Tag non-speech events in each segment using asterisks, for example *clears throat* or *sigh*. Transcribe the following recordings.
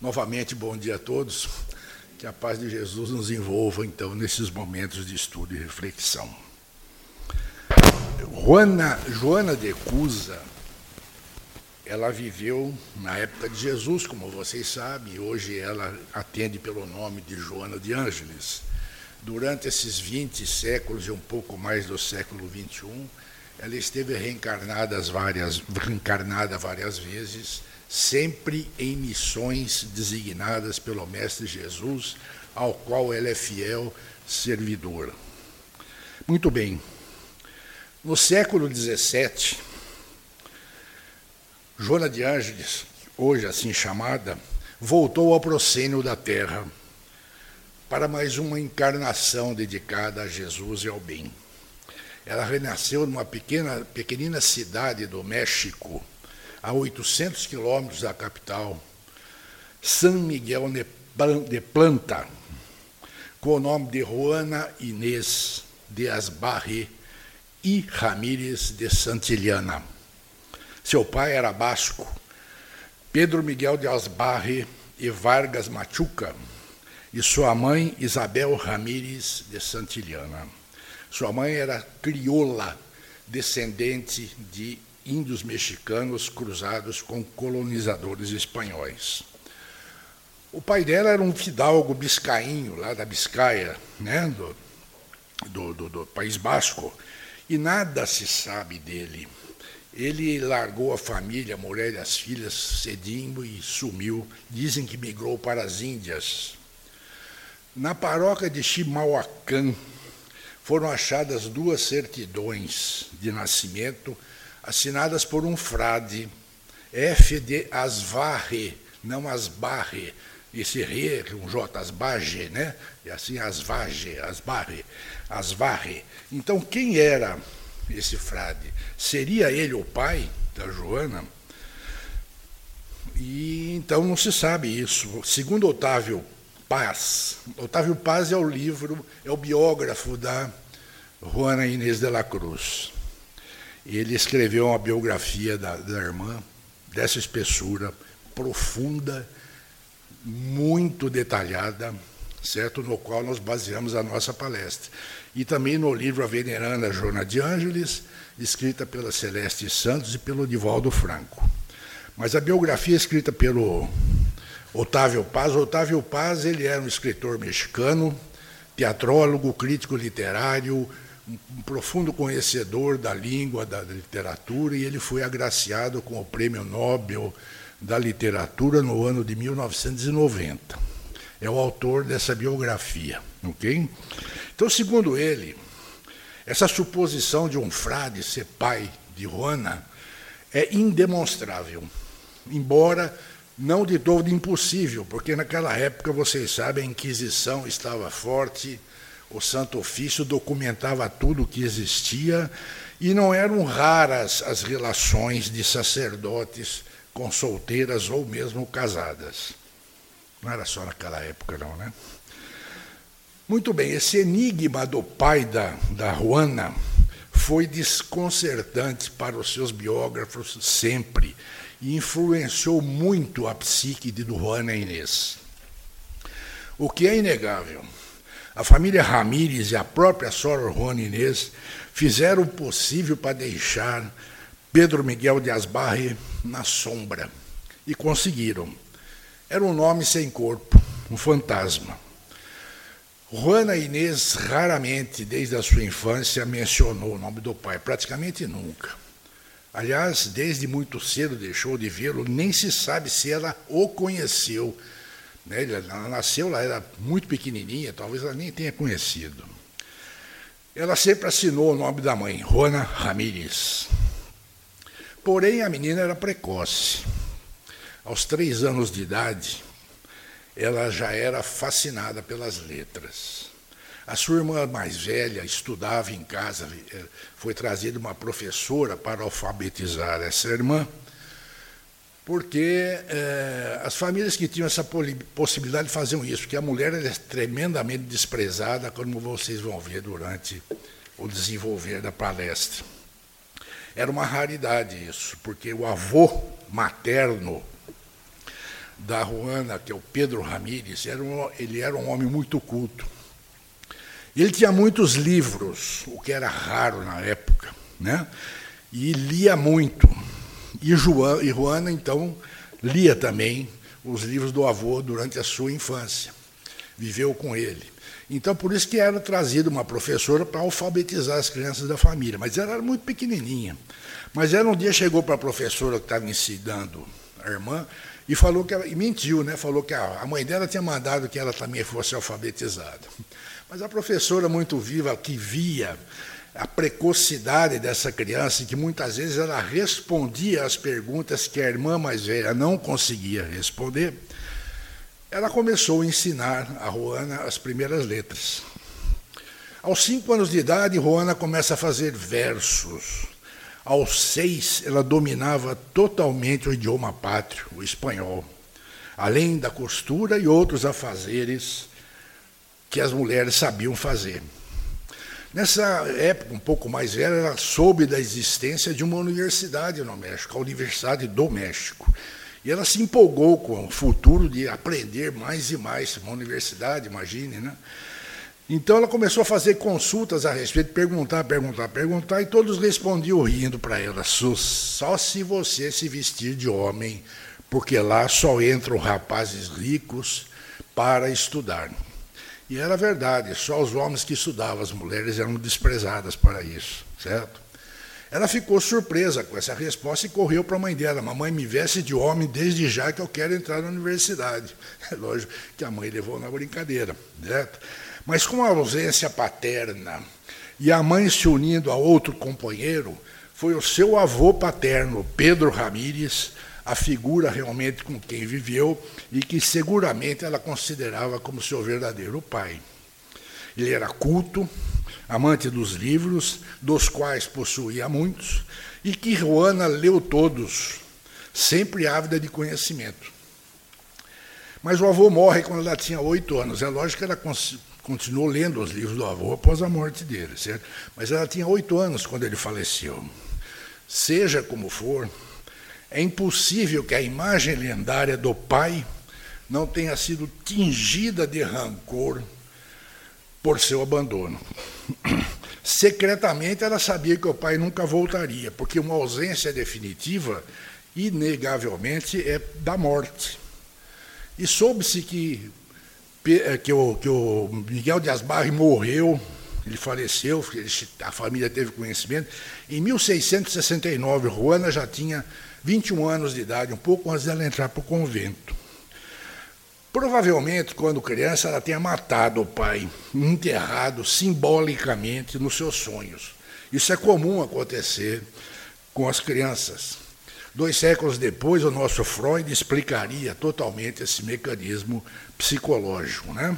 Novamente, bom dia a todos. Que a paz de Jesus nos envolva, então, nesses momentos de estudo e reflexão. Joana, Joana de Cusa, ela viveu na época de Jesus, como vocês sabem, hoje ela atende pelo nome de Joana de Ângeles. Durante esses 20 séculos e um pouco mais do século 21, ela esteve reencarnada várias, reencarnada várias vezes, sempre em missões designadas pelo Mestre Jesus, ao qual ela é fiel servidora. Muito bem. No século XVII, Joana de Ângeles, hoje assim chamada, voltou ao proscênio da terra para mais uma encarnação dedicada a Jesus e ao bem. Ela renasceu numa pequena, pequenina cidade do México, a 800 quilômetros da capital, San Miguel de Planta, com o nome de Juana Inês de Asbarre e Ramírez de Santillana. Seu pai era basco, Pedro Miguel de Asbarre e Vargas Machuca, e sua mãe Isabel Ramírez de Santillana. Sua mãe era crioula, descendente de índios mexicanos cruzados com colonizadores espanhóis. O pai dela era um fidalgo biscainho, lá da Biscaia, né, do, do, do, do País Basco, e nada se sabe dele. Ele largou a família, a mulher e as filhas cedinho e sumiu. Dizem que migrou para as Índias. Na paróquia de Chimalhuacán foram achadas duas certidões de nascimento assinadas por um frade, F de Asvarre, não Asbarre, esse re, um J, Asbarge, né? E assim Asvarge, Asbarre, Asvarre. Então, quem era esse frade? Seria ele o pai da Joana? E então não se sabe isso. Segundo Otávio Paz, Otávio Paz é o livro, é o biógrafo da Juana Inês de la Cruz. Ele escreveu uma biografia da, da irmã, dessa espessura, profunda, muito detalhada, certo? No qual nós baseamos a nossa palestra. E também no livro A Veneranda Joana de Ângeles, escrita pela Celeste Santos e pelo Divaldo Franco. Mas a biografia escrita pelo Otávio Paz, Otávio Paz, ele era um escritor mexicano, teatrólogo, crítico literário, um profundo conhecedor da língua, da literatura, e ele foi agraciado com o Prêmio Nobel da Literatura no ano de 1990. É o autor dessa biografia, ok? Então, segundo ele, essa suposição de um frade ser pai de Juana é indemonstrável, embora não de todo impossível, porque naquela época, vocês sabem, a Inquisição estava forte, o Santo Ofício documentava tudo o que existia e não eram raras as relações de sacerdotes com solteiras ou mesmo casadas. Não era só naquela época, não, né? Muito bem, esse enigma do pai da, da Juana foi desconcertante para os seus biógrafos sempre e influenciou muito a psique de Juana Inês. O que é inegável a família Ramírez e a própria Sora Juana Inês fizeram o possível para deixar Pedro Miguel de Asbarre na sombra. E conseguiram. Era um nome sem corpo, um fantasma. Juana Inês raramente, desde a sua infância, mencionou o nome do pai, praticamente nunca. Aliás, desde muito cedo deixou de vê-lo, nem se sabe se ela o conheceu né? Ela nasceu lá, era muito pequenininha, talvez ela nem tenha conhecido. Ela sempre assinou o nome da mãe, Rona Ramírez. Porém, a menina era precoce. Aos três anos de idade, ela já era fascinada pelas letras. A sua irmã mais velha estudava em casa, eh, foi trazida uma professora para alfabetizar essa irmã porque é, as famílias que tinham essa possibilidade faziam isso, porque a mulher é tremendamente desprezada, como vocês vão ver durante o desenvolver da palestra. Era uma raridade isso, porque o avô materno da Ruana, que é o Pedro Ramírez, era um, ele era um homem muito culto. Ele tinha muitos livros, o que era raro na época, né? e lia muito. E, Joana, e Juana, então, lia também os livros do avô durante a sua infância. Viveu com ele. Então, por isso que era trazida uma professora para alfabetizar as crianças da família. Mas ela era muito pequenininha. Mas ela um dia chegou para a professora que estava ensinando a irmã e falou que ela, e mentiu, né? Falou que a, mãe dela tinha mandado que ela também fosse alfabetizada. Mas a professora muito viva que via a precocidade dessa criança, que muitas vezes ela respondia às perguntas que a irmã mais velha não conseguia responder, ela começou a ensinar a Juana as primeiras letras. Aos cinco anos de idade, Juana começa a fazer versos. Aos seis, ela dominava totalmente o idioma pátrio, o espanhol, além da costura e outros afazeres que as mulheres sabiam fazer. Nessa época, um pouco mais velha, ela soube da existência de uma universidade no México, a Universidade do México. E ela se empolgou com o futuro de aprender mais e mais, uma universidade, imagine, né? Então ela começou a fazer consultas a respeito, perguntar, perguntar, perguntar, e todos respondiam rindo para ela: só se você se vestir de homem, porque lá só entram rapazes ricos para estudar. E era verdade, só os homens que estudavam, as mulheres eram desprezadas para isso, certo? Ela ficou surpresa com essa resposta e correu para a mãe dela. Mamãe, me veste de homem desde já que eu quero entrar na universidade. *laughs* É lógico que a mãe levou na brincadeira, certo? Mas com a ausência paterna e a mãe se unindo a outro companheiro, foi o seu avô paterno, Pedro Ramírez, a figura realmente com quem viveu e que seguramente ela considerava como seu verdadeiro pai. Ele era culto, amante dos livros, dos quais possuía muitos, e que Joana leu todos, sempre ávida de conhecimento. Mas o avô morre quando ela tinha oito anos. É lógico que ela continuou lendo os livros do avô após a morte dele, certo? Mas ela tinha oito anos quando ele faleceu. Seja como for, é impossível que a imagem lendária do pai não tenha sido tingida de rancor por seu abandono. *clears throat* Secretamente ela sabia que o pai nunca voltaria, porque uma ausência definitiva, inegavelmente, é da morte. E soube-se que, eh, que, o, que o Miguel de Asbarre morreu, ele faleceu, a família teve conhecimento. Em 1669, Juana já tinha 21 anos de idade, um pouco antes dela entrar para o convento. Provavelmente, quando criança, ela tenha matado o pai, enterrado simbolicamente nos seus sonhos. Isso é comum acontecer com as crianças. Dois séculos depois, o nosso Freud explicaria totalmente esse mecanismo psicológico. Né?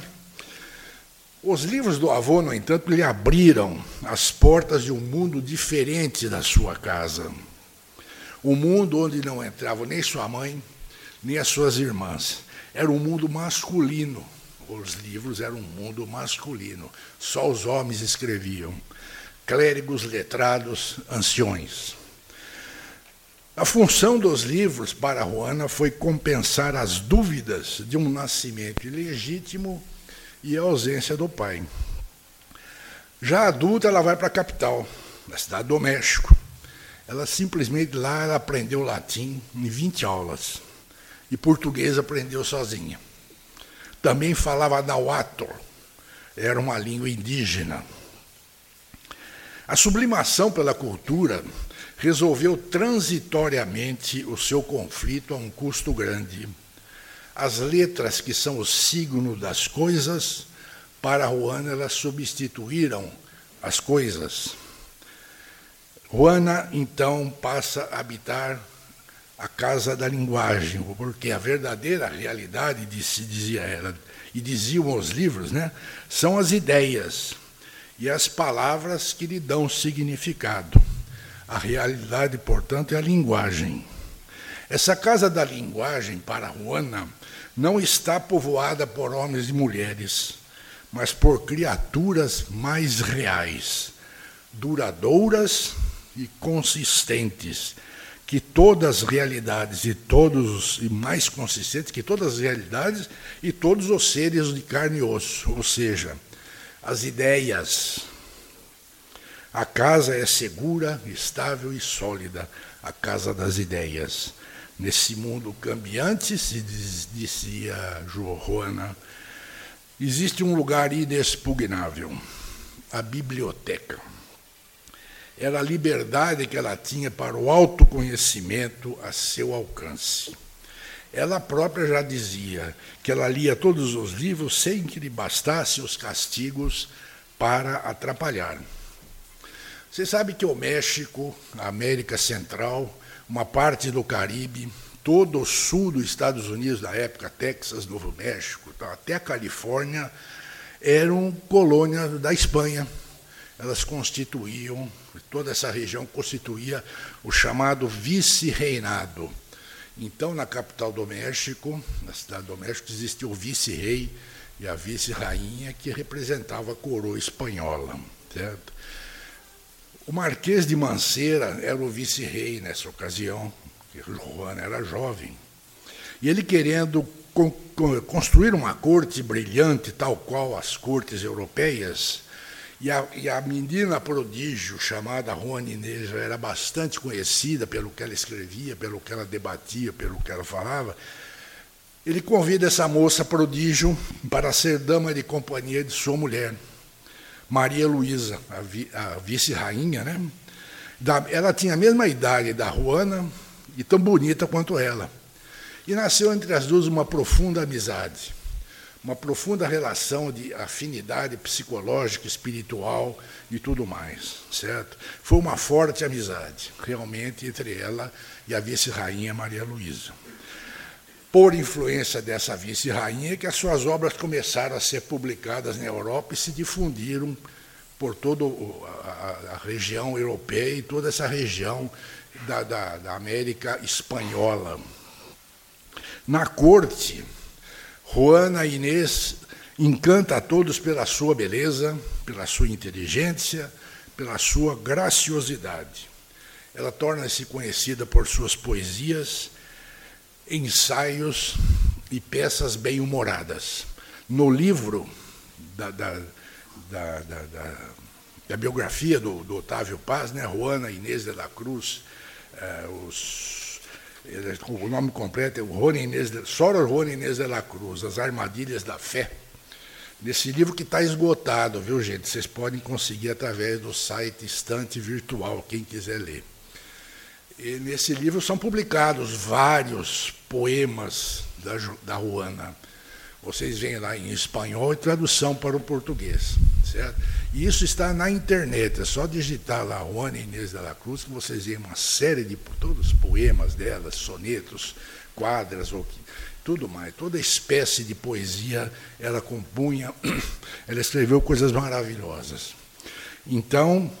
Os livros do avô, no entanto, lhe abriram as portas de um mundo diferente da sua casa. Um mundo onde não entrava nem sua mãe, nem as suas irmãs. Era um mundo masculino. Os livros eram um mundo masculino. Só os homens escreviam. Clérigos, letrados, anciões. A função dos livros para Juana foi compensar as dúvidas de um nascimento ilegítimo e a ausência do pai. Já adulta, ela vai para a capital, na cidade do México. Ela simplesmente lá ela aprendeu latim em 20 aulas. E português aprendeu sozinha. Também falava nahuatl, era uma língua indígena. A sublimação pela cultura resolveu transitoriamente o seu conflito a um custo grande. As letras, que são o signo das coisas, para Juana elas substituíram as coisas. Juana, então, passa a habitar a casa da linguagem, porque a verdadeira realidade, dizia ela, e diziam os livros, né, são as ideias e as palavras que lhe dão significado. A realidade, portanto, é a linguagem. Essa casa da linguagem, para Juana, não está povoada por homens e mulheres, mas por criaturas mais reais, duradouras e consistentes, que todas as realidades e todos e mais consistentes que todas as realidades e todos os seres de carne e osso, ou seja, as ideias. A casa é segura, estável e sólida, a casa das ideias. Nesse mundo cambiante, se dizia Joana, existe um lugar inexpugnável, a biblioteca. Era a liberdade que ela tinha para o autoconhecimento a seu alcance. Ela própria já dizia que ela lia todos os livros sem que lhe bastasse os castigos para atrapalhar. Você sabe que o México, a América Central, uma parte do Caribe, todo o sul dos Estados Unidos da época, Texas, Novo México, até a Califórnia, eram colônias da Espanha. Elas constituíam, toda essa região constituía o chamado vice-reinado. Então, na capital do México, na cidade do México, existia o vice-rei e a vice-rainha que representava a coroa espanhola. Certo? O Marquês de Manceira era o vice-rei nessa ocasião, porque Juan era jovem. E ele querendo construir uma corte brilhante, tal qual as cortes europeias, e a, e a menina prodígio chamada Inês já era bastante conhecida pelo que ela escrevia, pelo que ela debatia, pelo que ela falava. Ele convida essa moça prodígio para ser dama de companhia de sua mulher. Maria Luísa, a, vi, a vice-rainha, né? Da, ela tinha a mesma idade da Juana e tão bonita quanto ela. E nasceu entre as duas uma profunda amizade, uma profunda relação de afinidade psicológica, espiritual e tudo mais, certo? Foi uma forte amizade, realmente, entre ela e a vice-rainha Maria Luísa por influência dessa vice-rainha, que as suas obras começaram a ser publicadas na Europa e se difundiram por toda a, região europeia e toda essa região da, da, da América espanhola. Na corte, Juana Inês encanta a todos pela sua beleza, pela sua inteligência, pela sua graciosidade. Ela torna-se conhecida por suas poesias ensaios e peças bem-humoradas. No livro da, da, da, da biografia do, do, Otávio Paz, né, Juana Inês de la Cruz, eh, os, o nome completo é Juana Inês de, Sora Juana Inês de la Cruz, As Armadilhas da Fé. Nesse livro que está esgotado, viu, gente? Vocês podem conseguir através do site Estante Virtual, quem quiser ler. E nesse livro são publicados vários poemas da, da Juana. Vocês veem lá em espanhol e tradução para o português. Certo? E isso está na internet, é só digitar lá Juana Inês de la Cruz, que vocês veem uma série de todos os poemas dela, sonetos, quadras, ou tudo mais. Toda espécie de poesia ela compunha, *clears throat* ela escreveu coisas maravilhosas. Então,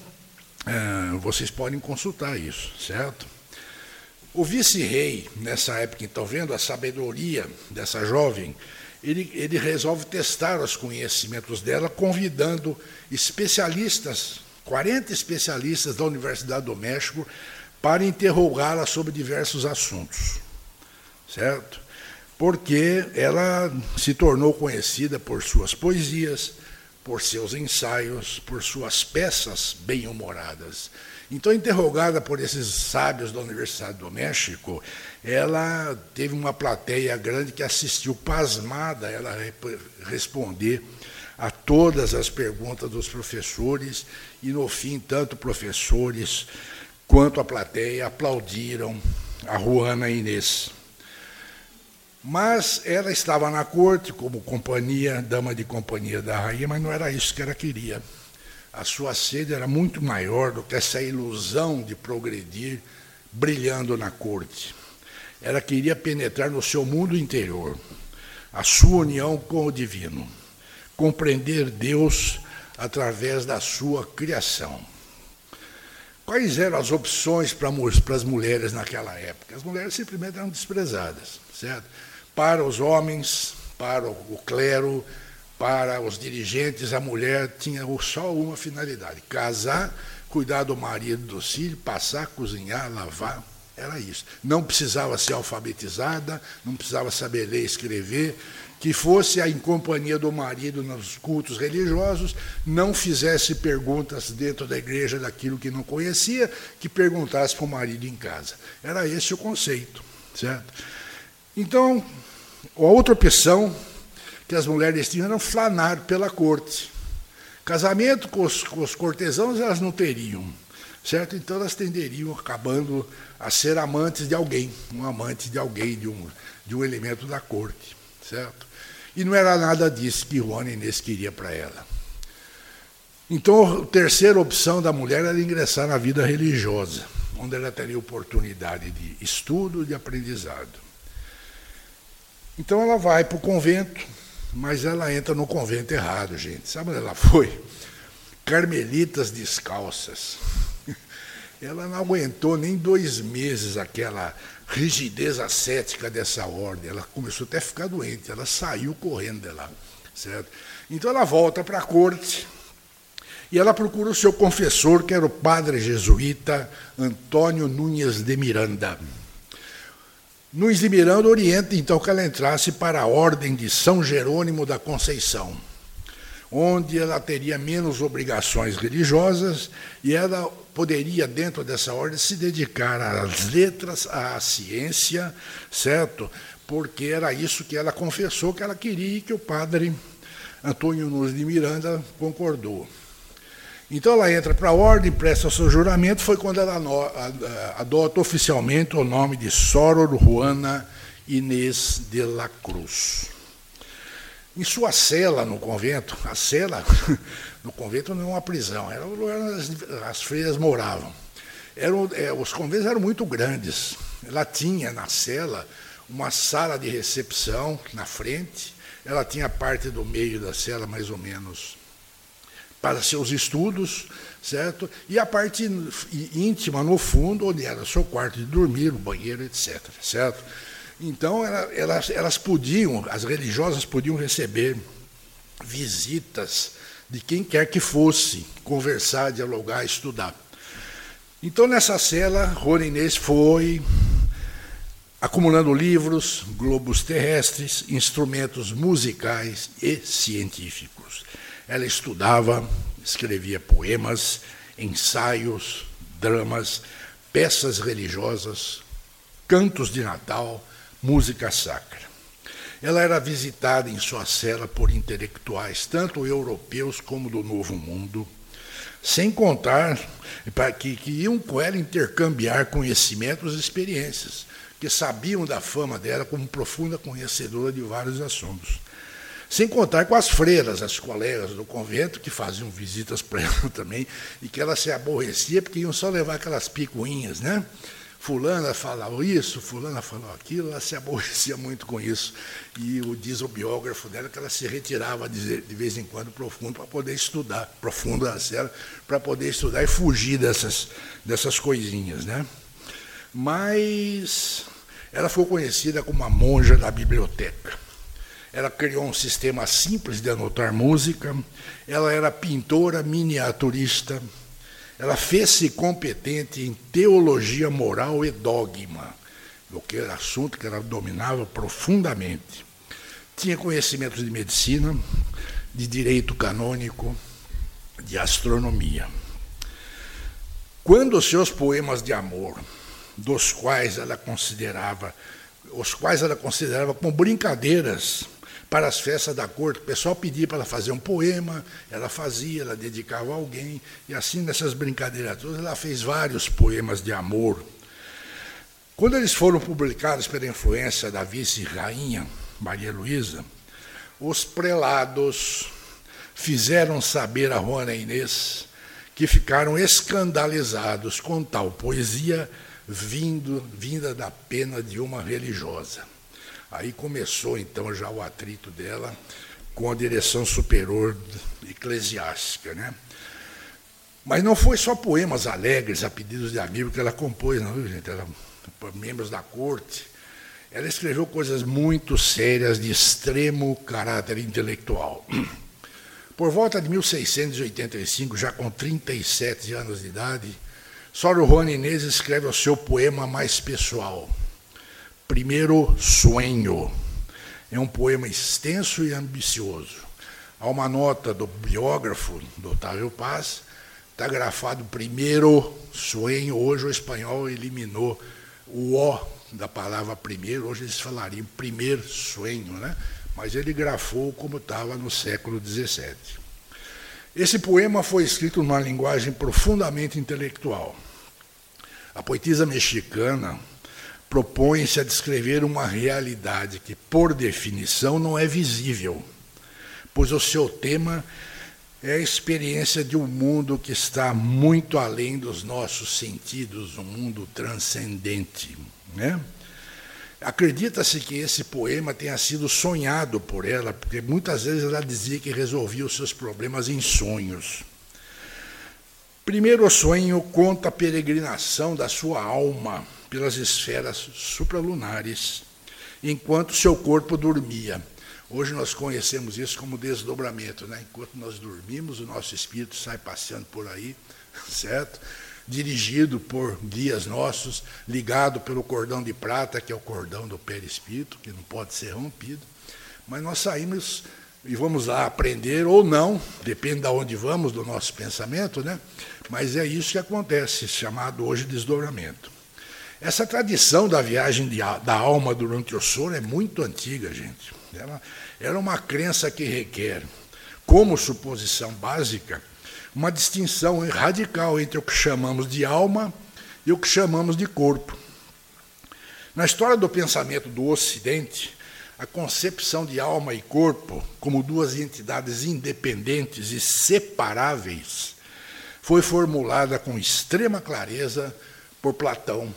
é, vocês podem consultar isso, certo? O vice-rei, nessa época, então, vendo a sabedoria dessa jovem, ele, ele resolve testar os conhecimentos dela, convidando especialistas, 40 especialistas da Universidade do México, para interrogá-la sobre diversos assuntos, certo? Porque ela se tornou conhecida por suas poesias, por seus ensaios, por suas peças bem-humoradas. Então, interrogada por esses sábios da Universidade do México, ela teve uma plateia grande que assistiu pasmada ela responder a todas as perguntas dos professores e, no fim, tanto professores quanto a plateia aplaudiram a Juana Inês. Mas ela estava na corte como companhia, dama de companhia da rainha, mas não era isso que ela queria. A sua sede era muito maior do que essa ilusão de progredir brilhando na corte. Ela queria penetrar no seu mundo interior, a sua união com o divino, compreender Deus através da sua criação. Quais eram as opções para, as mulheres naquela época? As mulheres simplesmente eram desprezadas, certo? Para os homens, para o clero, para os dirigentes, a mulher tinha só uma finalidade: casar, cuidar do marido, do filho, passar, cozinhar, lavar, Era isso. Não precisava ser alfabetizada, não precisava saber ler e escrever, que fosse em companhia do marido nos cultos religiosos, não fizesse perguntas dentro da igreja daquilo que não conhecia, que perguntasse para o marido em casa. Era esse o conceito, certo? Então, a outra opção que as mulheres tinham era flanar pela corte. Casamento com os, com os cortesãos elas não teriam, certo? Então elas tenderiam acabando a ser amantes de alguém, um amante de alguém, de um, de um elemento da corte, certo? E não era nada disso que Juana Inês queria para ela. Então, a terceira opção da mulher era ingressar na vida religiosa, onde ela teria oportunidade de estudo, de aprendizado. Então, ela vai para o convento, mas ela entra no convento errado, gente. Sabe onde ela foi? Carmelitas descalças. Ela não aguentou nem dois meses aquela rigidez ascética dessa ordem. Ela começou até a ficar doente, ela saiu correndo de lá. Certo? Então ela volta para a corte e ela procura o seu confessor, que era o padre jesuíta Antônio Nunes de Miranda. Nunes de Miranda orienta então que ela entrasse para a ordem de São Jerônimo da Conceição, onde ela teria menos obrigações religiosas e ela poderia, dentro dessa ordem, se dedicar às letras, à ciência, certo? Porque era isso que ela confessou que ela queria e que o padre Antônio Nunes de Miranda concordou. Então ela entra para a ordem, presta seu juramento, foi quando ela adota oficialmente o nome de Soror Juana Inês de la Cruz. Em sua cela no convento, a cela no convento não é uma prisão, era o lugar onde as, as freiras moravam. Eram, é, os conventos eram muito grandes. Ela tinha na cela uma sala de recepção na frente, ela tinha a parte do meio da cela, mais ou menos, para seus estudos, certo? E a parte íntima no fundo, onde era o seu quarto de dormir, o banheiro, etc. Certo? Então, elas, elas podiam, as religiosas podiam receber visitas de quem quer que fosse conversar, dialogar, estudar. Então, nessa cela, Rony Inês foi acumulando livros, globos terrestres, instrumentos musicais e científicos. Ela estudava, escrevia poemas, ensaios, dramas, peças religiosas, cantos de Natal, música sacra. Ela era visitada em sua cela por intelectuais, tanto europeus como do Novo Mundo, sem contar que, que iam com ela intercambiar conhecimentos e experiências, que sabiam da fama dela como profunda conhecedora de vários assuntos. Sem contar com as freiras, as colegas do convento, que faziam visitas para ela *laughs* também, e que ela se aborrecia porque iam só levar aquelas picuinhas, né? Fulana falou isso, fulana falou aquilo, ela se aborrecia muito com isso. E o, diz o biógrafo dela que ela se retirava de, vez em quando profundo para poder estudar, profundo cela, para poder estudar e fugir dessas, dessas coisinhas. Né? Mas ela foi conhecida como a monja da biblioteca. Ela criou um sistema simples de anotar música, ela era pintora, miniaturista, ela fez-se competente em teologia moral e dogma, o que era assunto que ela dominava profundamente. Tinha conhecimentos de medicina, de direito canônico, de astronomia. Quando os seus poemas de amor, dos quais ela considerava, os quais ela considerava como brincadeiras para as festas da corte. O pessoal pedia para ela fazer um poema, ela fazia, ela dedicava a alguém, e assim nessas brincadeiras todas, ela fez vários poemas de amor. Quando eles foram publicados pela influência da vice-rainha Maria Luísa, os prelados fizeram saber a Juana Inês que ficaram escandalizados com tal poesia vindo, vinda da pena de uma religiosa. Aí começou então já o atrito dela com a direção superior eclesiástica, né? Mas não foi só poemas alegres a pedidos de amigos que ela compôs, não, viu, gente? Ela, membros da corte. Ela escreveu coisas muito sérias de extremo caráter intelectual. Por volta de 1685, já com 37 anos de idade, Soro Juan Inês escreve o seu poema mais pessoal, Primeiro Sonho. É um poema extenso e ambicioso. Há uma nota do biógrafo, do Otávio Paz, está grafado primeiro sonho. Hoje o espanhol eliminou o O da palavra primeiro, hoje eles falariam primeiro sonho, né? mas ele grafou como estava no século XVII. Esse poema foi escrito numa linguagem profundamente intelectual. A poetisa mexicana propõe-se a descrever uma realidade que, por definição, não é visível, pois o seu tema é a experiência de um mundo que está muito além dos nossos sentidos, um mundo transcendente. Né? Acredita-se que esse poema tenha sido sonhado por ela, porque muitas vezes ela dizia que resolvia os seus problemas em sonhos. Primeiro sonho conta a peregrinação da sua alma pelas esferas supralunares, enquanto seu corpo dormia. Hoje nós conhecemos isso como desdobramento, né? Enquanto nós dormimos, o nosso espírito sai passeando por aí, *laughs* certo? dirigido por guias nossos, ligado pelo cordão de prata, que é o cordão do perispírito, que não pode ser rompido. Mas nós saímos e vamos lá aprender ou não, depende de onde vamos, do nosso pensamento, né? mas é isso que acontece, chamado hoje desdobramento. Essa tradição da viagem de, da alma durante o sono é muito antiga, gente. Ela, era uma crença que requer, como suposição básica, uma distinção radical entre o que chamamos de alma e o que chamamos de corpo. Na história do pensamento do Ocidente, a concepção de alma e corpo como duas entidades independentes e separáveis foi formulada com extrema clareza por Platão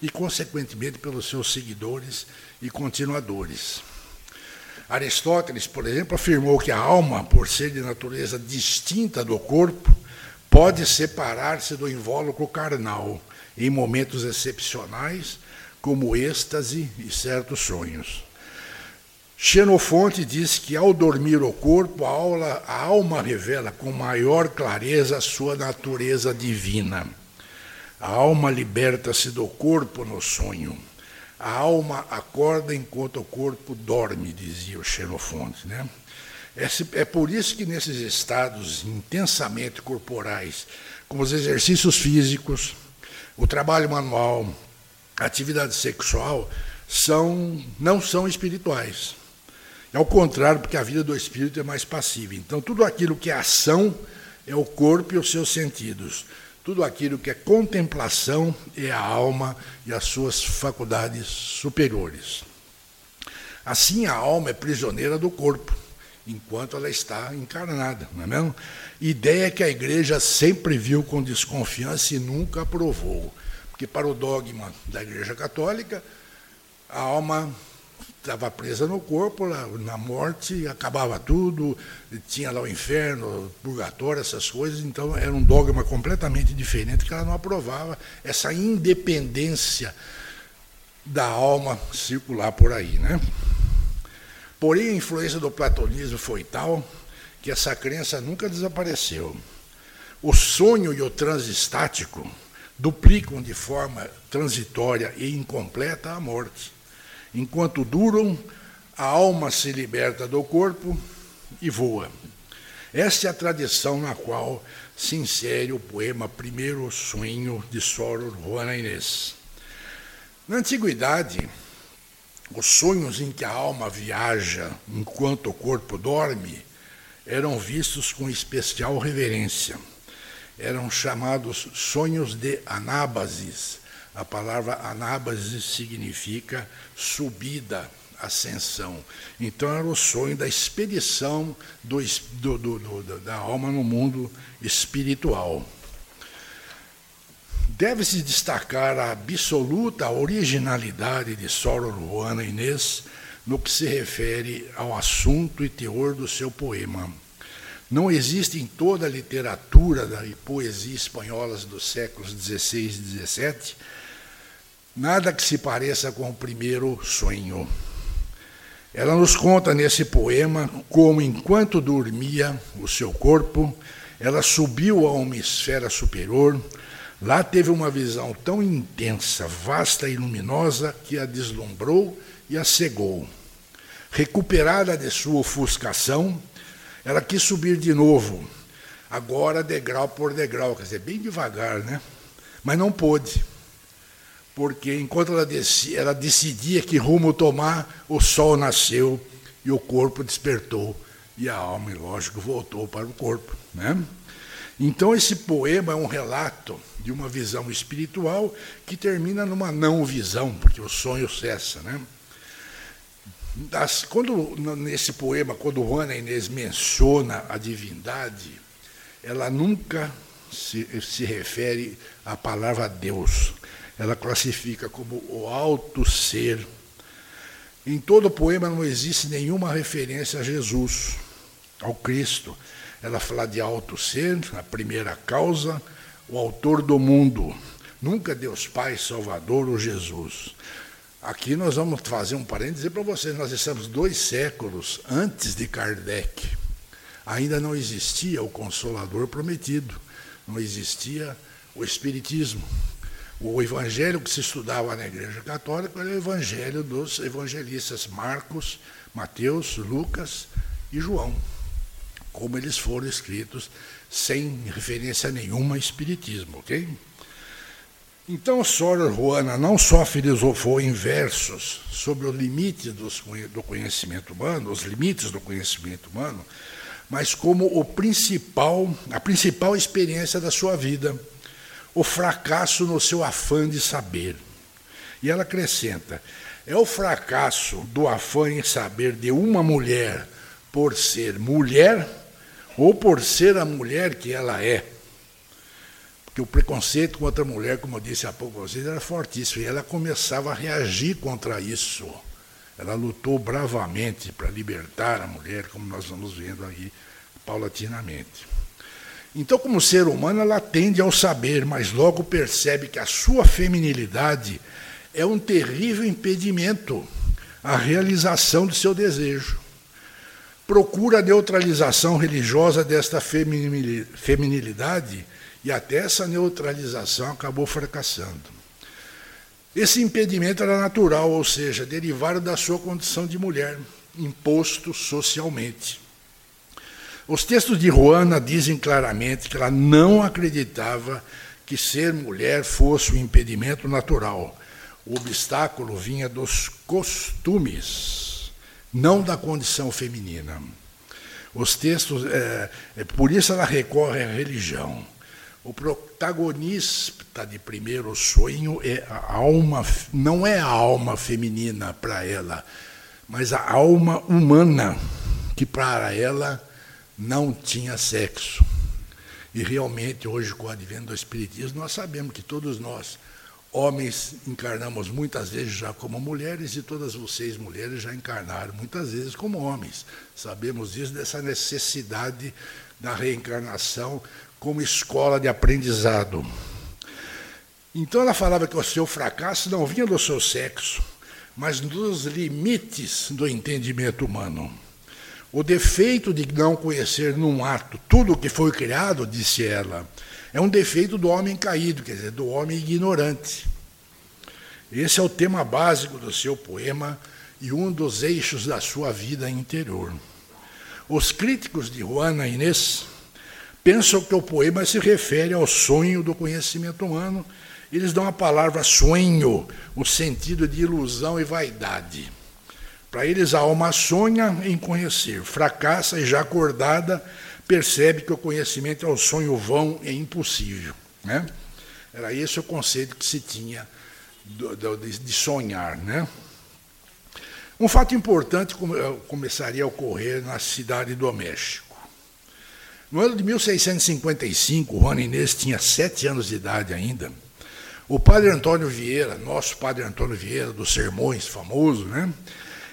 e, consequentemente, pelos seus seguidores e continuadores. Aristóteles, por exemplo, afirmou que a alma, por ser de natureza distinta do corpo, pode separar-se do invólucro carnal em momentos excepcionais, como êxtase e certos sonhos. Xenofonte diz que ao dormir o corpo, a, alma revela com maior clareza a sua natureza divina. A alma liberta-se do corpo no sonho. A alma acorda enquanto o corpo dorme, dizia o Xenofonte. Né? É, é por isso que nesses estados intensamente corporais, como os exercícios físicos, o trabalho manual, a atividade sexual, são, não são espirituais. É ao contrário, porque a vida do espírito é mais passiva. Então, tudo aquilo que é ação é o corpo e os seus sentidos. Tudo aquilo que é contemplação é a alma e as suas faculdades superiores. Assim, a alma é prisioneira do corpo, enquanto ela está encarnada, não é mesmo? Ideia que a igreja sempre viu com desconfiança e nunca aprovou. Porque, para o dogma da Igreja Católica, a alma estava presa no corpo, na morte acabava tudo, tinha lá o inferno, o purgatório, essas coisas, então era um dogma completamente diferente que ela não aprovava essa independência da alma circular por aí. Né? Porém, a influência do platonismo foi tal que essa crença nunca desapareceu. O sonho e o transestático duplicam de forma transitória e incompleta a morte. Enquanto duram, a alma se liberta do corpo e voa. Esta é a tradição na qual se insere o poema Primeiro Sonho de Sor Juana Inês. Na antiguidade, os sonhos em que a alma viaja enquanto o corpo dorme eram vistos com especial reverência. Eram chamados sonhos de anábases, a palavra anábase significa subida, ascensão. Então era o sonho da expedição do, do, do, da alma no mundo espiritual. Deve-se destacar a absoluta originalidade de Sor Juana Inês no que se refere ao assunto e teor do seu poema. Não existe em toda a literatura da poesia espanholas dos séculos XVI e XVII Nada que se pareça com o primeiro sonho. Ela nos conta nesse poema como, enquanto dormia o seu corpo, ela subiu a uma esfera superior, Lá teve uma visão tão intensa, vasta e luminosa que a deslumbrou e a cegou. Recuperada de sua ofuscação, ela quis subir de novo, agora degrau por degrau, quer dizer, bem devagar, né? Mas não pôde, porque enquanto ela, descia, ela decidia que rumo tomar, o sol nasceu e o corpo despertou, e a alma, lógico, voltou para o corpo. Né? Então, esse poema é um relato de uma visão espiritual que termina numa não visão, porque o sonho cessa. Né? Quando nesse poema, quando Juana Inês menciona a divindade, ela nunca se, se refere à palavra Deus. Ela classifica como o alto ser. Em todo o poema não existe nenhuma referência a Jesus, ao Cristo. Ela fala de alto ser, a primeira causa, o autor do mundo. Nunca Deus Pai, Salvador ou Jesus. Aqui nós vamos fazer um parênteses dizer para vocês, nós estamos dois séculos antes de Kardec. Ainda não existia o Consolador prometido, não existia o Espiritismo. O evangelho que se estudava na Igreja Católica era o evangelho dos evangelistas Marcos, Mateus, Lucas e João, como eles foram escritos, sem referência nenhuma a Espiritismo, ok? Então, Sor Juana não só filosofou em versos sobre os limites do conhecimento humano, os limites do conhecimento humano, mas como o principal, a principal experiência da sua vida, o fracasso no seu afã de saber. E ela acrescenta: é o fracasso do afã em saber de uma mulher por ser mulher ou por ser a mulher que ela é que o preconceito contra a mulher, como eu disse há pouco vocês, era fortíssimo. E ela começava a reagir contra isso. Ela lutou bravamente para libertar a mulher, como nós vamos vendo aí paulatinamente. Então, como ser humano, ela tende ao saber, mas logo percebe que a sua feminilidade é um terrível impedimento à realização do seu desejo. Procura a neutralização religiosa desta feminilidade e até essa neutralização acabou fracassando. Esse impedimento era natural, ou seja, derivado da sua condição de mulher, imposto socialmente. Os textos de Juana dizem claramente que ela não acreditava que ser mulher fosse um impedimento natural. O obstáculo vinha dos costumes, não da condição feminina. Os textos, é, é, por isso ela recorre à religião. O protagonista de primeiro sonho é a alma, não é a alma feminina para ela, mas a alma humana, que para ela não tinha sexo. E realmente, hoje, com o advento do Espiritismo, nós sabemos que todos nós, homens, encarnamos muitas vezes já como mulheres, e todas vocês, mulheres, já encarnaram muitas vezes como homens. Sabemos disso, dessa necessidade da reencarnação como escola de aprendizado. Então ela falava que o seu fracasso não vinha do seu sexo, mas dos limites do entendimento humano. O defeito de não conhecer num ato tudo o que foi criado, disse ela, é um defeito do homem caído, quer dizer, do homem ignorante. Esse é o tema básico do seu poema e um dos eixos da sua vida interior. Os críticos de Juana Inês pensam que o poema se refere ao sonho do conhecimento humano. Eles dão a palavra sonho, o sentido de ilusão e vaidade. Para eles, a alma sonha em conhecer, fracassa e já acordada percebe que o conhecimento é um sonho vão e impossível. Né? Era esse o conceito que se tinha de sonhar. Né? Um fato importante eh, começaria a ocorrer na cidade do México. No ano de 1655, Juana Inês tinha sete anos de idade ainda. O padre Antônio Vieira, nosso padre Antônio Vieira, dos sermões, famoso, né?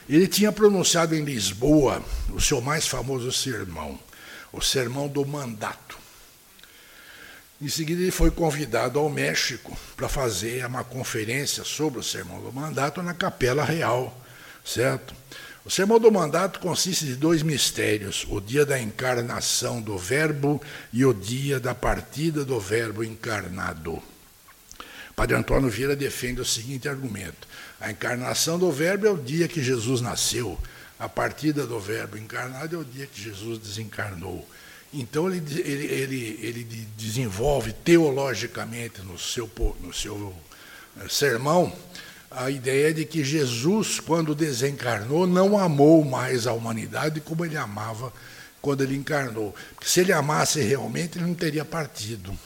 Ele tinha pronunciado em Lisboa o seu mais famoso sermão, o Sermão do Mandato. Em seguida, ele foi convidado ao México para fazer uma conferência sobre o Sermão do Mandato na Capela Real, certo? O sermão do mandato consiste de dois mistérios: o dia da encarnação do Verbo e o dia da partida do Verbo encarnado. Padre Antônio Vieira defende o seguinte argumento: a encarnação do Verbo é o dia que Jesus nasceu, a partida do Verbo encarnado é o dia que Jesus desencarnou. Então ele, ele, ele, ele desenvolve teologicamente no seu, no seu eh, sermão a ideia de que Jesus, quando desencarnou, não amou mais a humanidade como ele amava quando ele encarnou. Porque se ele amasse realmente, ele não teria partido.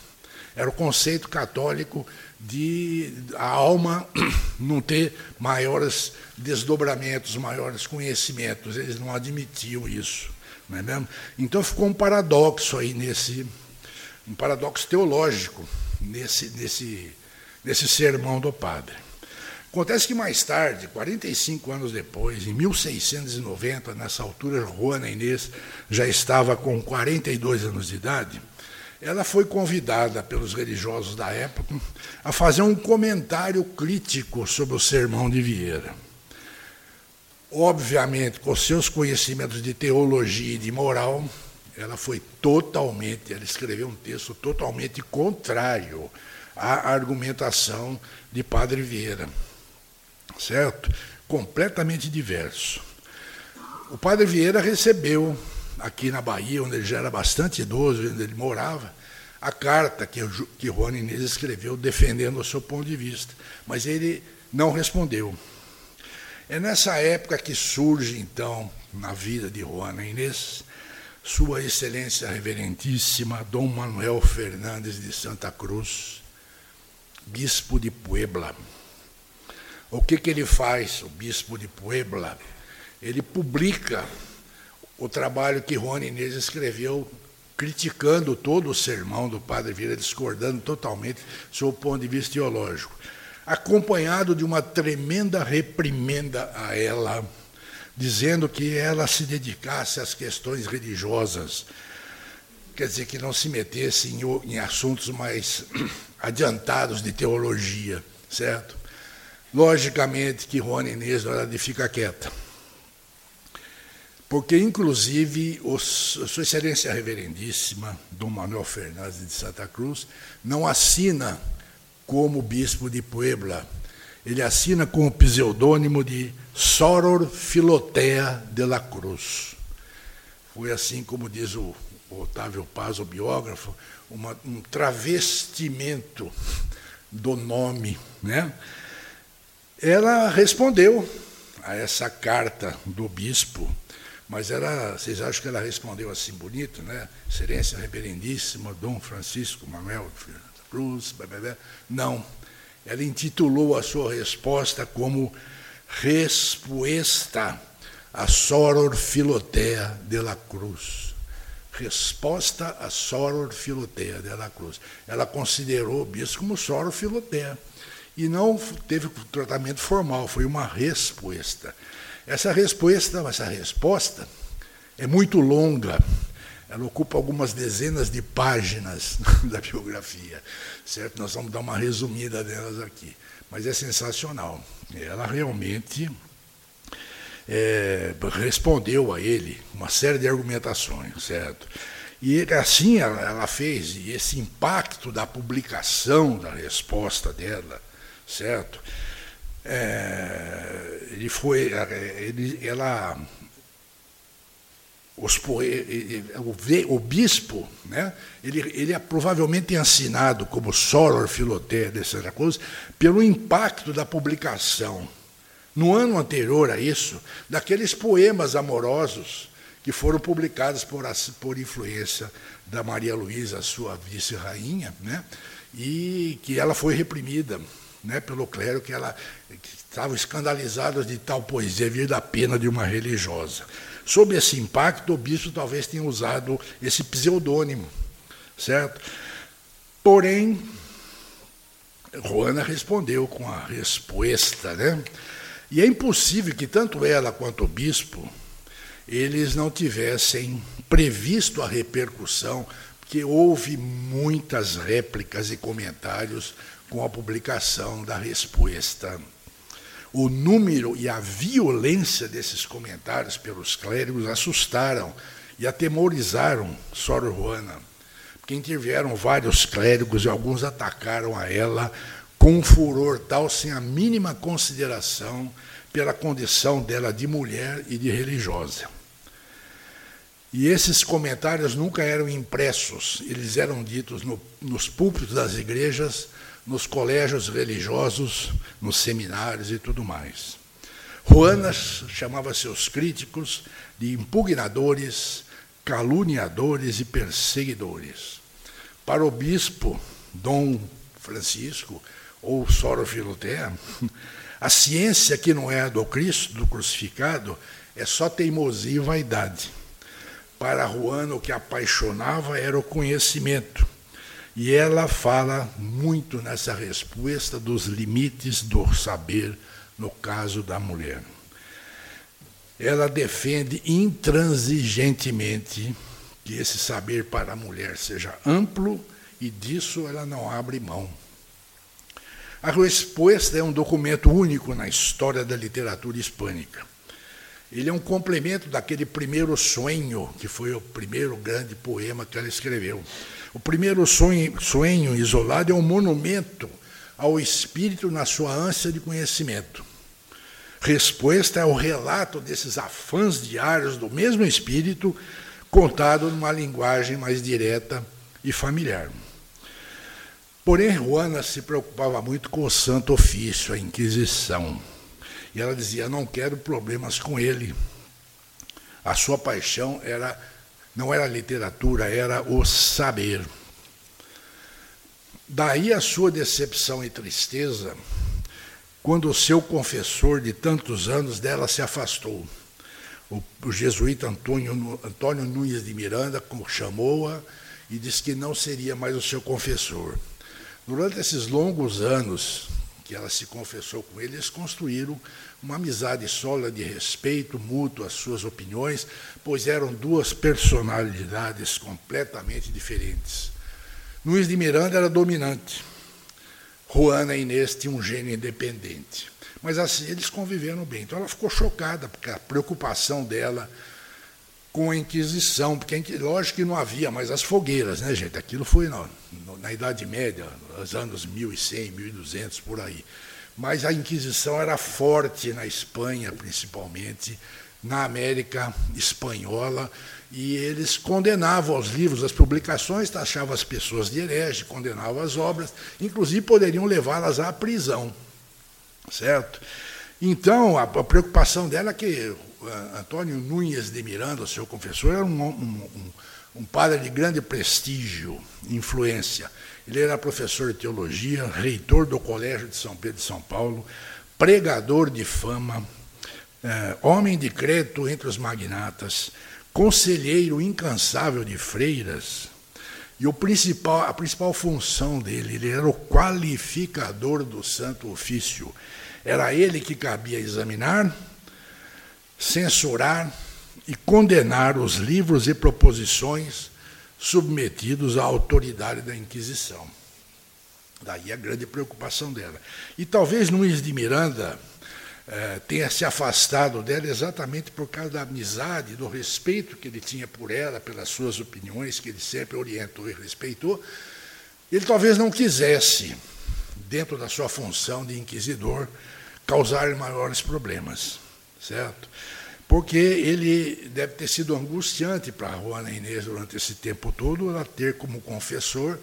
Era o conceito católico de a alma *clears throat* não ter maiores desdobramentos, maiores conhecimentos. Eles não admitiam isso. Não é mesmo? Então ficou um paradoxo aí nesse, um paradoxo teológico nesse, nesse, nesse sermão do padre. Acontece que mais tarde, 45 anos depois, em 1690, nessa altura, Juana Inês já estava com 42 anos de idade, ela foi convidada pelos religiosos da época a fazer um comentário crítico sobre o sermão de Vieira obviamente, com seus conhecimentos de teologia e de moral, ela foi totalmente, ela escreveu um texto totalmente contrário à argumentação de Padre Vieira, certo? Completamente diverso. O Padre Vieira recebeu, aqui na Bahia, onde ele já era bastante idoso, onde ele morava, a carta que, que Juan Inês escreveu defendendo o seu ponto de vista, mas ele não respondeu. É nessa época que surge, então, na vida de Juana Inês, Sua Excelência Reverentíssima Dom Manuel Fernandes de Santa Cruz, Bispo de Puebla. O que, que ele faz, o Bispo de Puebla? Ele publica o trabalho que Juana Inês escreveu criticando todo o sermão do Padre Vieira, discordando totalmente do ponto de vista teológico acompanhado de uma tremenda reprimenda a ela, dizendo que ela se dedicasse às questões religiosas, quer dizer, que não se metesse em, em assuntos mais *clears throat* adiantados de teologia, certo? Logicamente que Rony Inês não era de ficar quieta. Porque, inclusive, Sua Excelência Reverendíssima, Dom Manuel Fernandes de Santa Cruz, não assina como bispo de Puebla. Ele assina com o pseudônimo de Soror Filotea de la Cruz. Foi assim como diz o Otávio Paz, o biógrafo, uma, um travestimento do nome. Né? Ela respondeu a essa carta do bispo, mas ela, vocês acham que ela respondeu assim bonito, né? Excelência Reverendíssima Dom Francisco Manuel Cruz, blá, blá, blá. não. Ela intitulou a sua resposta como Resposta a Soror Filotea de la Cruz. Resposta a Soror Filotea de la Cruz. Ela considerou o bispo como Soror Filotea. E não teve tratamento formal, foi uma resposta. Essa resposta, essa resposta é muito longa ela ocupa algumas dezenas de páginas *laughs* da biografia, certo? Nós vamos dar uma resumida delas aqui, mas é sensacional. Ela realmente é, respondeu a ele uma série de argumentações, certo? E assim ela, ela, fez, e esse impacto da publicação da resposta dela, certo? É, ele foi, ele, ela os, o, o, bispo, né, ele, ele é provavelmente ensinado como Soror Filoté de Santa Cruz pelo impacto da publicação, no ano anterior a isso, daqueles poemas amorosos que foram publicados por, por influência da Maria Luísa, sua vice-rainha, né, e que ela foi reprimida né, pelo clero, que ela que estavam escandalizados de tal poesia vir da pena de uma religiosa. Sob esse impacto, o bispo talvez tenha usado esse pseudônimo, certo? Porém, Juana respondeu com a resposta, né? E é impossível que tanto ela quanto o bispo eles não tivessem previsto a repercussão, porque houve muitas réplicas e comentários com a publicação da resposta. O número e a violência desses comentários pelos clérigos assustaram e atemorizaram Sor Juana, porque intervieram vários clérigos e alguns atacaram a ela com um furor tal, sem a mínima consideração pela condição dela de mulher e de religiosa. E esses comentários nunca eram impressos, eles eram ditos no, nos púlpitos das igrejas, nos colégios religiosos, nos seminários e tudo mais. Juanas chamava seus críticos de impugnadores, caluniadores e perseguidores. Para o bispo Dom Francisco, ou Soro Filotea, a ciência que não é do Cristo, do crucificado, é só teimosia e vaidade. Para Juana, o que apaixonava era o conhecimento. E ela fala muito nessa resposta dos limites do saber no caso da mulher. Ela defende intransigentemente que esse saber para a mulher seja amplo e disso ela não abre mão. A resposta é um documento único na história da literatura hispânica. Ele é um complemento daquele primeiro sonho, que foi o primeiro grande poema que ela escreveu. O primeiro sonho, sonho isolado é um monumento ao espírito na sua ânsia de conhecimento. Resposta é o relato desses afãs diários do mesmo espírito, contado numa linguagem mais direta e familiar. Porém, Juana se preocupava muito com o santo ofício, a Inquisição. E ela dizia: não quero problemas com ele. A sua paixão era não era literatura, era o saber. Daí a sua decepção e tristeza quando o seu confessor de tantos anos dela se afastou. O, o jesuíta Antônio, Antônio Nunes de Miranda chamou-a e disse que não seria mais o seu confessor. Durante esses longos anos que ela se confessou com ele, eles construíram uma amizade sólida de respeito mútuo às suas opiniões, pois eram duas personalidades completamente diferentes. Luiz de Miranda era dominante, Juana Inês tinham um gênio independente. Mas assim, eles conviveram bem. Então ela ficou chocada, porque a preocupação dela com a Inquisição, porque lógico que não havia mais as fogueiras, né, gente? Aquilo foi na, na Idade Média, nos anos 1100, 1200, por aí. Mas a Inquisição era forte na Espanha, principalmente, na América Espanhola, e eles condenavam os livros, as publicações, taxavam as pessoas de herege, condenavam as obras, inclusive poderiam levá-las à prisão, certo? Então, a, preocupação dela é que Antônio Nunes de Miranda, seu confessor, era um, um, um, padre de grande prestígio, influência. Ele era professor de teologia, reitor do Colégio de São Pedro de São Paulo, pregador de fama, eh, homem de crédito entre os magnatas, conselheiro incansável de freiras, e o principal, a principal função dele, ele era o qualificador do santo ofício. Era ele que cabia examinar, censurar e condenar os livros e proposições submetidos à autoridade da Inquisição. Daí a grande preocupação dela. E talvez Luiz de Miranda eh, tenha se afastado dela exatamente por causa da amizade, do respeito que ele tinha por ela, pelas suas opiniões, que ele sempre orientou e respeitou. Ele talvez não quisesse, dentro da sua função de inquisidor, causar maiores problemas certo? Porque ele deve ter sido angustiante para a Juana Inês durante esse tempo todo, ela ter como confessor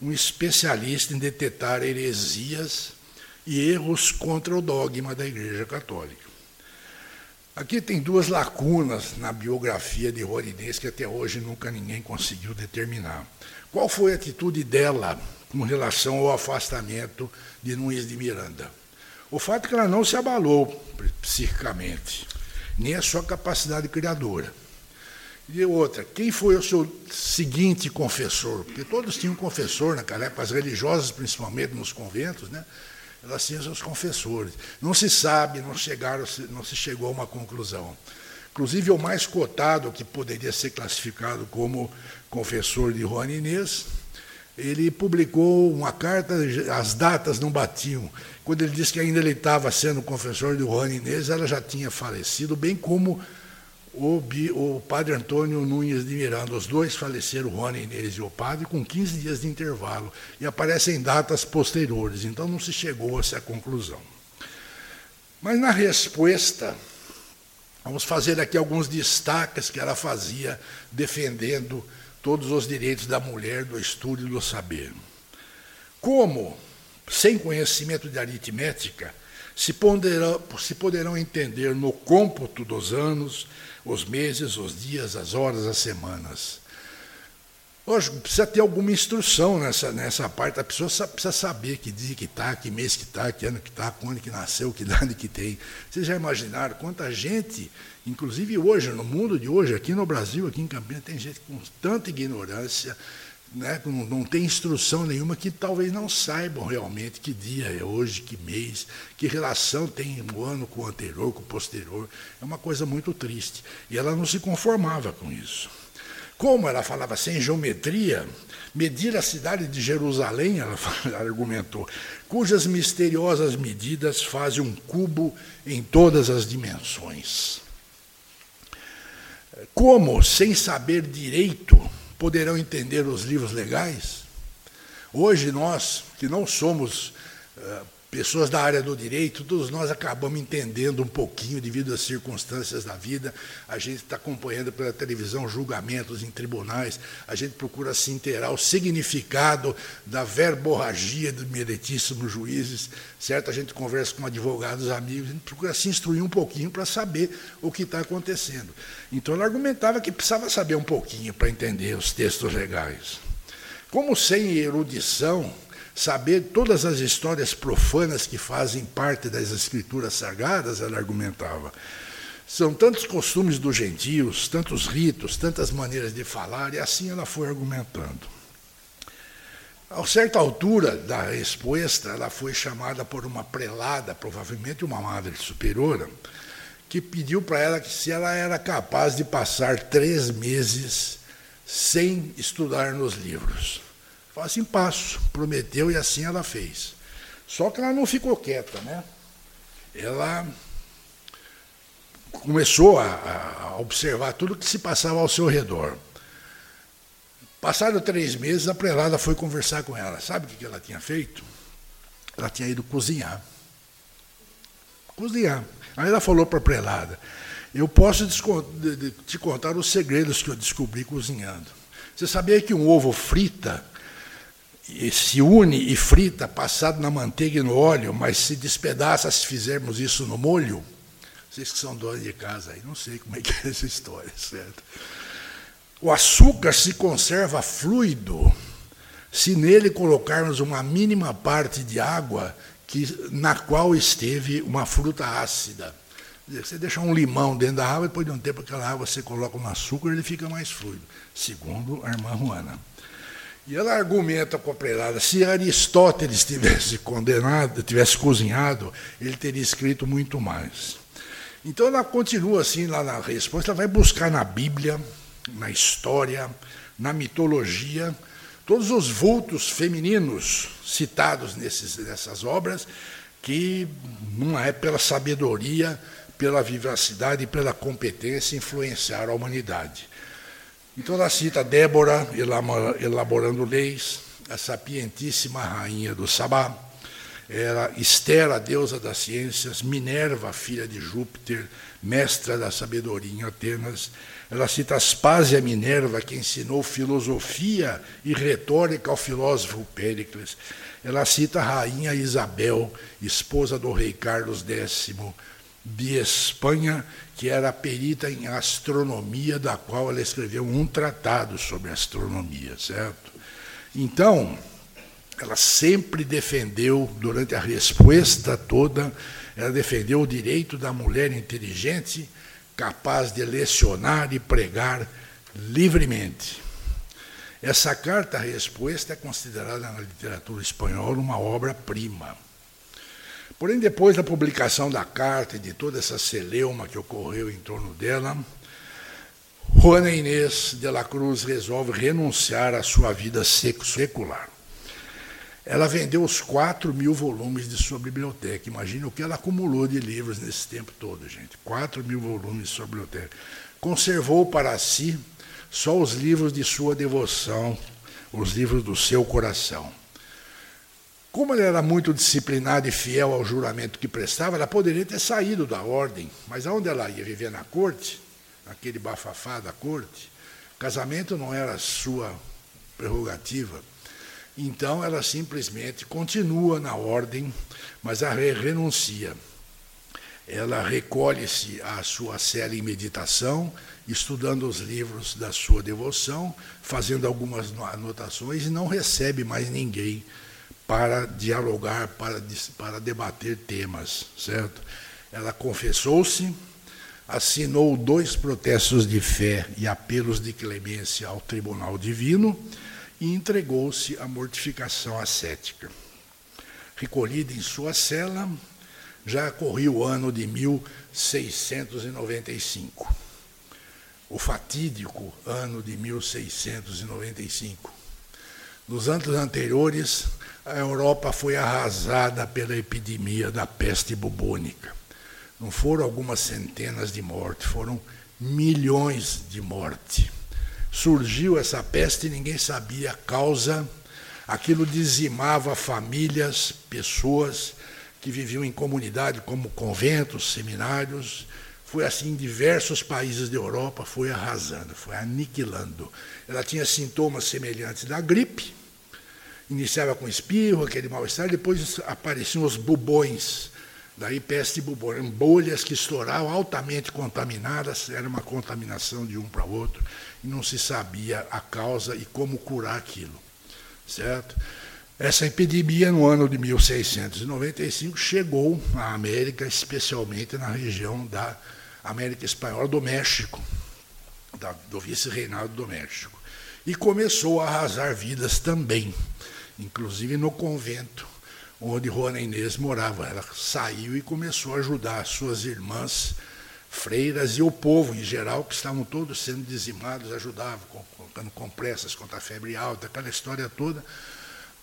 um especialista em detectar heresias e erros contra o dogma da Igreja Católica. Aqui tem duas lacunas na biografia de Juana Inês que até hoje nunca ninguém conseguiu determinar. Qual foi a atitude dela com relação ao afastamento de Nunes de Miranda? O fato é que ela não se abalou psicicamente, nem a sua capacidade criadora. E outra, quem foi o seu seguinte confessor? Porque todos tinham confessor naquela época, as religiosas, principalmente nos conventos, né? elas tinham seus confessores. Não se sabe, não, chegaram, não se chegou a uma conclusão. Inclusive, o mais cotado, que poderia ser classificado como confessor de Juan Inês, ele publicou uma carta, as datas não batiam. Quando ele disse que ainda ele estava sendo confessor de Juan Inês, ela já tinha falecido, bem como o, o padre Antônio Nunes de Miranda. Os dois faleceram, Rony Inês e o padre, com 15 dias de intervalo. E aparecem datas posteriores, então não se chegou a essa conclusão. Mas na resposta, vamos fazer aqui alguns destaques que ela fazia defendendo todos os direitos da mulher, do estudo e do saber. Como, sem conhecimento de aritmética, se poderão, se poderão entender no cômputo dos anos, os meses, os dias, as horas, as semanas. Lógico, precisa ter alguma instrução nessa, nessa parte. A pessoa precisa saber que dia que está, que mês que está, que ano que está, quando que nasceu, que *laughs* idade que tem. Vocês já imaginaram quanta gente, inclusive hoje, no mundo de hoje, aqui no Brasil, aqui em Campinas, tem gente com tanta ignorância, né, não, não tem instrução nenhuma, que talvez não saibam realmente que dia é hoje, que mês, que relação tem o ano com o anterior, com o posterior. É uma coisa muito triste. E ela não se conformava com isso. Como ela falava sem geometria, medir a cidade de Jerusalém, ela *laughs* argumentou, cujas misteriosas medidas fazem um cubo em todas as dimensões. Como, sem saber direito, poderão entender os livros legais? Hoje, nós, que não somos uh, pessoas da área do direito, todos nós acabamos entendendo um pouquinho devido às circunstâncias da vida. A gente está acompanhando pela televisão julgamentos em tribunais, a gente procura se inteirar o significado da verborragia dos meritíssimos juízes, certo? A gente conversa com advogados, amigos, a gente procura se instruir um pouquinho para saber o que está acontecendo. Então, ela argumentava que precisava saber um pouquinho para entender os textos legais. Como sem erudição, saber todas as histórias profanas que fazem parte das escrituras sagradas, ela argumentava. São tantos costumes dos gentios, tantos ritos, tantas maneiras de falar, e assim ela foi argumentando. A certa altura da resposta, ela foi chamada por uma prelada, provavelmente uma madre superiora, que pediu para ela que se ela era capaz de passar três meses sem estudar nos livros. Falei assim, passo. Prometeu e assim ela fez. Só que ela não ficou quieta, né? Ela começou a, a observar tudo que se passava ao seu redor. Passaram três meses, a prelada foi conversar com ela. Sabe o que ela tinha feito? Ela tinha ido cozinhar. Cozinhar. Aí ela falou para a prelada: Eu posso te contar os segredos que eu descobri cozinhando. Você sabia que um ovo frita se une e frita, passado na manteiga e no óleo, mas se despedaça se fizermos isso no molho? Vocês que são donos de casa aí, não sei como é que é essa história, certo? O açúcar se conserva fluido se nele colocarmos uma mínima parte de água que, na qual esteve uma fruta ácida. Você deixa um limão dentro da água, depois de um tempo aquela água você coloca um açúcar, ele fica mais fluido, segundo a irmã Juana. E ela argumenta com a prelada, se Aristóteles tivesse condenado, tivesse cozinhado, ele teria escrito muito mais. Então ela continua assim lá na resposta, ela vai buscar na Bíblia, na história, na mitologia, todos os vultos femininos citados nesses, nessas obras, que não é pela sabedoria, pela vivacidade e pela competência influenciaram a humanidade. Então ela cita Débora elaborando leis, a sapientíssima rainha do Sabá, era Esther, a deusa das ciências, Minerva, filha de Júpiter, mestra da sabedoria em Atenas. Ela cita Aspásia Minerva, que ensinou filosofia e retórica ao filósofo Péricles. Ela cita a rainha Isabel, esposa do rei Carlos X, de Espanha, que era perita em astronomia, da qual ela escreveu um tratado sobre astronomia, certo? Então, ela sempre defendeu, durante a resposta toda, ela defendeu o direito da mulher inteligente, capaz de lecionar e pregar livremente. Essa carta-resposta é considerada na literatura espanhola uma obra-prima. Porém, depois da publicação da carta e de toda essa celeuma que ocorreu em torno dela, Juana Inês de la Cruz resolve renunciar à sua vida secular. Ela vendeu os 4 mil volumes de sua biblioteca. Imagina o que ela acumulou de livros nesse tempo todo, gente. 4 mil volumes de sua biblioteca. conservou para si só os livros de sua devoção, os livros do seu coração. Como ela era muito disciplinada e fiel ao juramento que prestava, ela poderia ter saído da ordem, mas aonde ela ia viver na corte, naquele bafafá da corte, casamento não era sua prerrogativa. Então ela simplesmente continua na ordem, mas a renuncia. Ela recolhe-se à sua cela em meditação, estudando os livros da sua devoção, fazendo algumas anotações e não recebe mais ninguém para dialogar, para, para debater temas, certo? Ela confessou-se, assinou dois protestos de fé e apelos de clemência ao tribunal divino e entregou-se à mortificação ascética. Recolhida em sua cela, já corria o ano de 1695, o fatídico ano de 1695. Nos anos anteriores, a Europa foi arrasada pela epidemia da peste bubônica. Não foram algumas centenas de mortes, foram milhões de mortes. Surgiu essa peste e ninguém sabia a causa. Aquilo dizimava famílias, pessoas que viviam em comunidade, como conventos, seminários. Foi assim em diversos países da Europa, foi arrasando, foi aniquilando. Ela tinha sintomas semelhantes da gripe, iniciava com espirro, aquele mal-estar, depois apareciam os bubões, daí peste bubônica, bolhas que estouravam, altamente contaminadas, era uma contaminação de um para o outro, e não se sabia a causa e como curar aquilo, certo? Essa epidemia, no ano de 1695, chegou à América, especialmente na região da América Espanhola, do México, do vice-reinado do México. E começou a arrasar vidas também inclusive no convento onde Juana Inês morava. Ela saiu e começou a ajudar as suas irmãs freiras e o povo em geral, que estavam todos sendo dizimados, ajudavam, colocando compressas contra a febre alta, aquela história toda.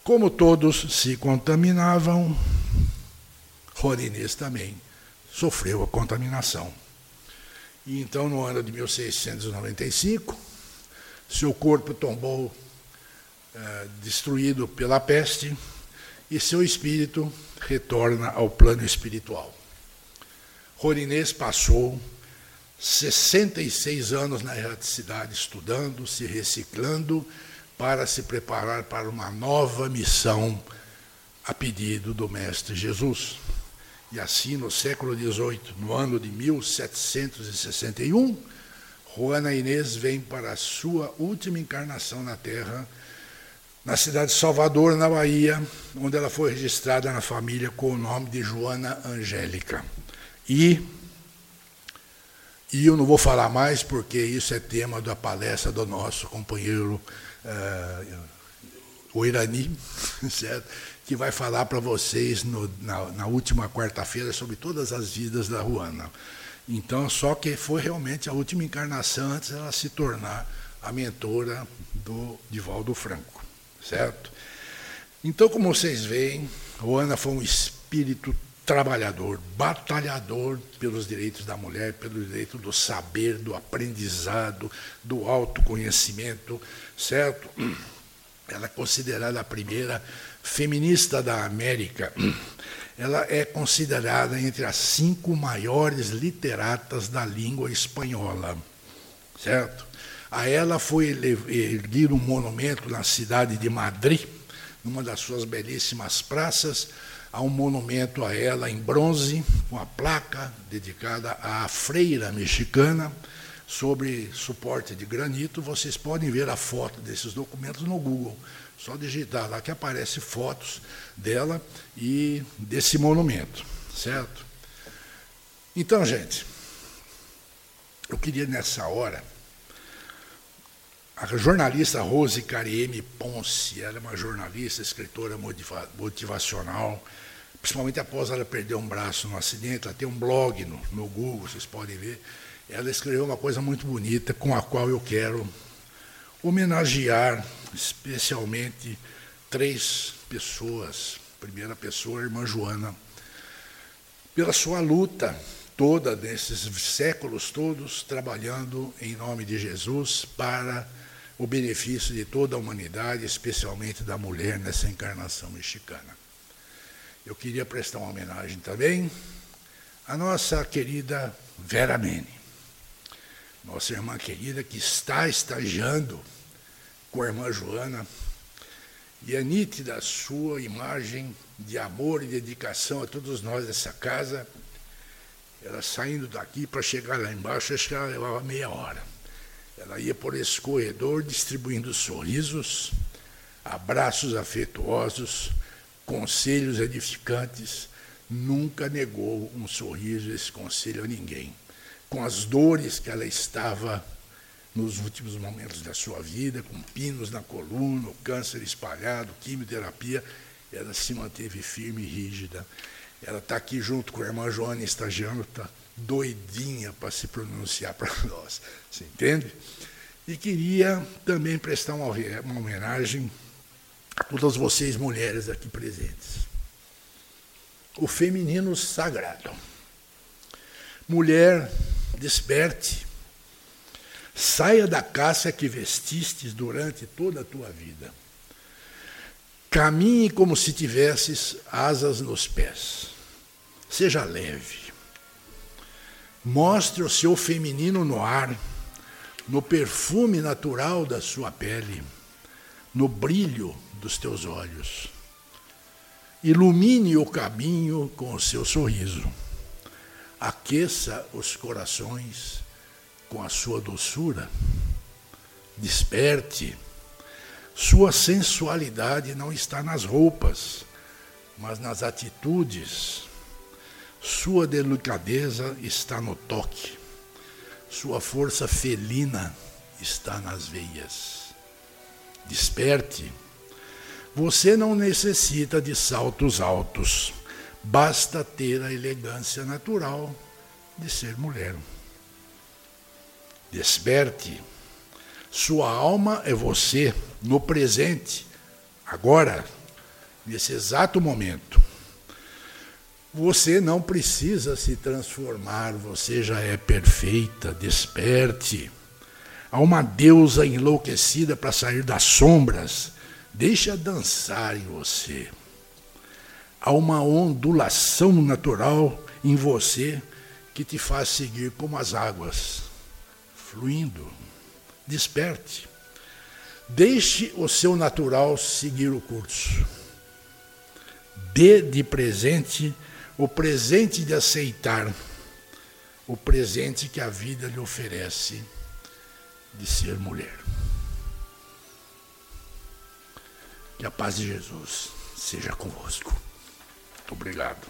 Como todos se contaminavam, Juana Inês também sofreu a contaminação. E então, no ano de 1695, seu corpo tombou é, destruído pela peste e seu espírito retorna ao plano espiritual. Rorinês passou 66 anos na erraticidade estudando, se reciclando para se preparar para uma nova missão a pedido do Mestre Jesus. E assim, no século XVIII, no ano de 1761, Juana Inês vem para a sua última encarnação na Terra na cidade de Salvador, na Bahia, onde ela foi registrada na família com o nome de Joana Angélica. E, e eu não vou falar mais, porque isso é tema da palestra do nosso companheiro uh, o Irani, *laughs* certo? que vai falar para vocês no, na, na última quarta-feira sobre todas as vidas da Juana. Então, só que foi realmente a última encarnação antes dela se tornar a mentora do Divaldo Franco certo? Então, como vocês veem, Ana foi um espírito trabalhador, batalhador pelos direitos da mulher, pelo direito do saber, do aprendizado, do autoconhecimento, certo? Ela é considerada a primeira feminista da América. Ela é considerada entre as cinco maiores literatas da língua espanhola, certo? A ela foi erguido um monumento na cidade de Madrid, numa das suas belíssimas praças, há um monumento a ela em bronze, com a placa dedicada à freira mexicana, sobre suporte de granito. Vocês podem ver a foto desses documentos no Google. Só digitar lá que aparece fotos dela e desse monumento, certo? Então, gente, eu queria nessa hora a jornalista Rose Carieme Ponce, ela é uma jornalista, escritora motivacional, principalmente após ela perder um braço no acidente, ela tem um blog no, no Google, vocês podem ver. Ela escreveu uma coisa muito bonita com a qual eu quero homenagear especialmente três pessoas. Primeira pessoa, a irmã Joana, pela sua luta toda nesses séculos todos trabalhando em nome de Jesus para o benefício de toda a humanidade, especialmente da mulher nessa encarnação mexicana. Eu queria prestar uma homenagem também à nossa querida Vera Mene, nossa irmã querida que está estagiando com a irmã Joana, e é nítida a sua imagem de amor e dedicação a todos nós dessa casa. Ela saindo daqui para chegar lá embaixo, acho que ela levava meia hora. Ela ia por esse corredor distribuindo sorrisos, abraços afetuosos, conselhos edificantes. Nunca negou um sorriso, esse conselho a ninguém. Com as dores que ela estava nos últimos momentos da sua vida, com pinos na coluna, câncer espalhado, quimioterapia, ela se manteve firme e rígida. Ela está aqui junto com a irmã Joana, estagiando, está doidinha para se pronunciar para *laughs* nós. Você entende? E queria também prestar uma, uma homenagem a todas vocês, mulheres aqui presentes. O feminino sagrado. Mulher, desperte. Saia da caça que vestistes durante toda a tua vida. Caminhe como se tivesses asas nos pés. Seja leve. Mostre o seu feminino no ar, no perfume natural da sua pele, no brilho dos teus olhos. Ilumine o caminho com o seu sorriso. Aqueça os corações com a sua doçura. Desperte. Sua sensualidade não está nas roupas, mas nas atitudes sua delicadeza está no toque, sua força felina está nas veias. Desperte. Você não necessita de saltos altos, basta ter a elegância natural de ser mulher. Desperte. Sua alma é você no presente, agora, nesse exato momento. Você não precisa se transformar, você já é perfeita, desperte. Há uma deusa enlouquecida para sair das sombras, deixa dançar em você. Há uma ondulação natural em você que te faz seguir como as águas, fluindo. Desperte. Deixe o seu natural seguir o curso. Dê de presente o presente de aceitar o presente que a vida lhe oferece de ser mulher. Que a paz de Jesus seja convosco. Obrigado.